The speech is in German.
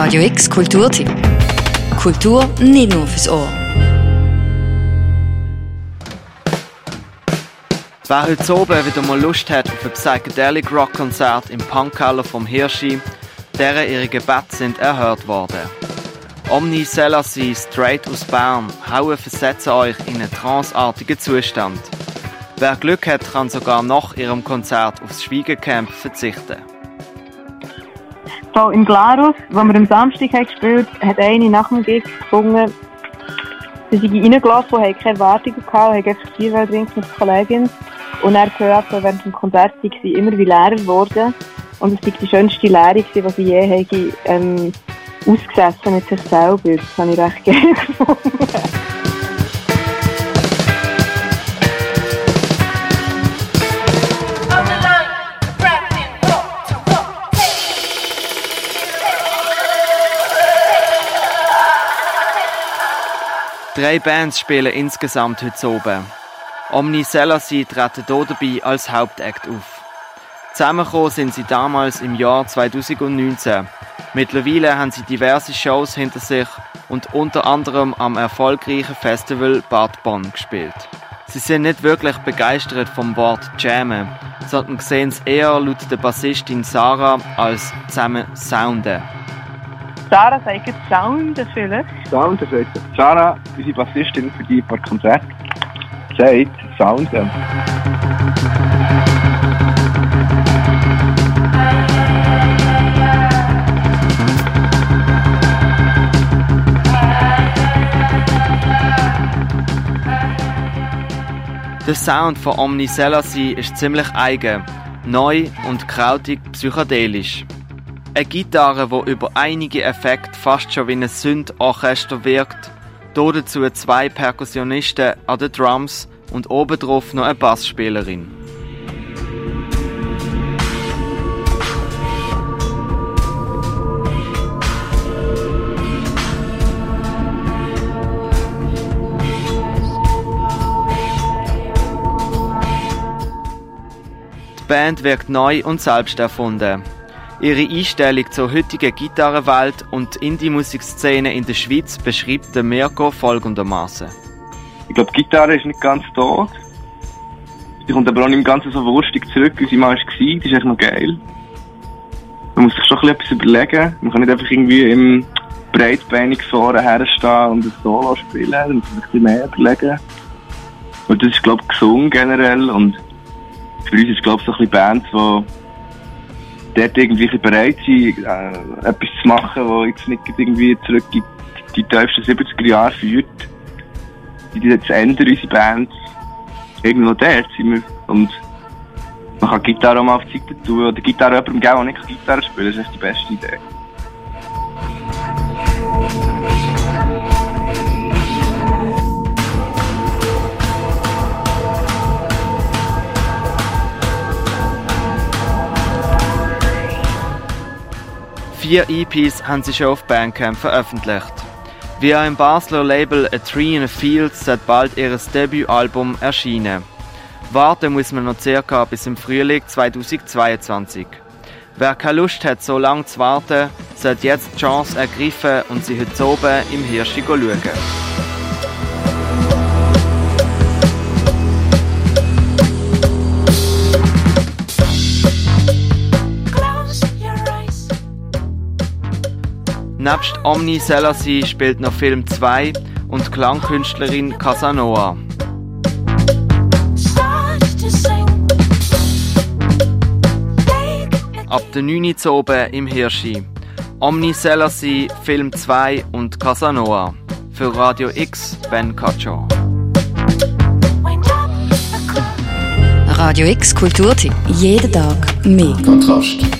Radio X Kulturtipp. Kultur nicht nur fürs Ohr. Wer heute oben wieder mal Lust hat auf ein Psychedelic Rock Konzert im Punkkeller vom Hirschi, deren ihre Gebete sind erhört worden. Omni Selassie straight aus Bern hauen versetzen euch in einen tranceartigen Zustand. Wer Glück hat, kann sogar nach ihrem Konzert aufs Schwiegencamp verzichten. So, in Glarus, wo wir am Samstag haben gespielt haben, hat eine nach dem Gig gesungen, sie sind reingelaufen und haben keine Erwartungen gehabt, haben einfach Bier trinken mit Kollegin. Und er gehört, während dem Konzert sind sie immer wie leerer geworden. Und es war die schönste Lehre, die sie je haben, ähm, ausgesessen mit sich selber. Das habe ich recht gerne gefunden. Drei Bands spielen insgesamt heute oben. Omni Selassie treten hier dabei als Hauptakt auf. Zusammengekommen sind sie damals im Jahr 2019. Mittlerweile haben sie diverse Shows hinter sich und unter anderem am erfolgreichen Festival Bad Bonn gespielt. Sie sind nicht wirklich begeistert vom Wort Jammen, sondern sehen es eher laut der Bassistin Sarah als zusammen Sounden. Sarah sagt Sound vielleicht. Sound, heisst, Sarah, unsere Bassistin für die paar Konzerte, sagt Sound. Der Sound von Omni Selassie ist ziemlich eigen, neu und krautig psychedelisch. Eine Gitarre, die über einige Effekte fast schon wie ein Sündorchester wirkt, dazu zwei Perkussionisten an den Drums und obendrauf noch eine Bassspielerin. Die Band wirkt neu und selbst erfunden. Ihre Einstellung zur heutigen Gitarrenwelt und Indie-Musikszene in der Schweiz beschreibt der Mirko folgendermaßen. Ich glaube, die Gitarre ist nicht ganz tot. Sie kommt aber auch nicht ganz so wurstig zurück, wie sie mal war. Das ist echt noch geil. Man muss sich schon etwas überlegen. Man kann nicht einfach irgendwie im breitbeinigen Sohren herstehen und ein Solo spielen. Man muss sich ein bisschen mehr überlegen. Und das ist, glaube ich, gesund generell. Und für uns ist, glaube ich, so ein bisschen Bands, die dort irgendwie bereit sind, äh, etwas zu machen, das jetzt nicht irgendwie zurück in die tiefsten 70er Jahre führt. Die jetzt ändern unsere Bands. Irgendwo dort sind wir. Und man kann Gitarre auch mal auf die Seite tun oder Gitarre jemandem geben, der nicht Gitarre spielen kann. Das ist echt die beste Idee. Vier EPs haben sie schon auf Bandcamp veröffentlicht. Via im Basler Label A Tree in a Field wird bald ihr Debütalbum erscheinen. Warten muss man noch circa bis im Frühling 2022. Wer keine Lust hat, so lange zu warten, sollte jetzt die Chance ergreifen und sie heute oben im Hirschi schauen. Nebst Omni Selassie spielt noch Film 2 und Klangkünstlerin Casanova. Ab der 9 Uhr oben im Hirschi. Omni Selassie, Film 2 und Casanova. Für Radio X, Ben Cacho. Radio X Kulturtipp. Jeden Tag mehr. Kontrast.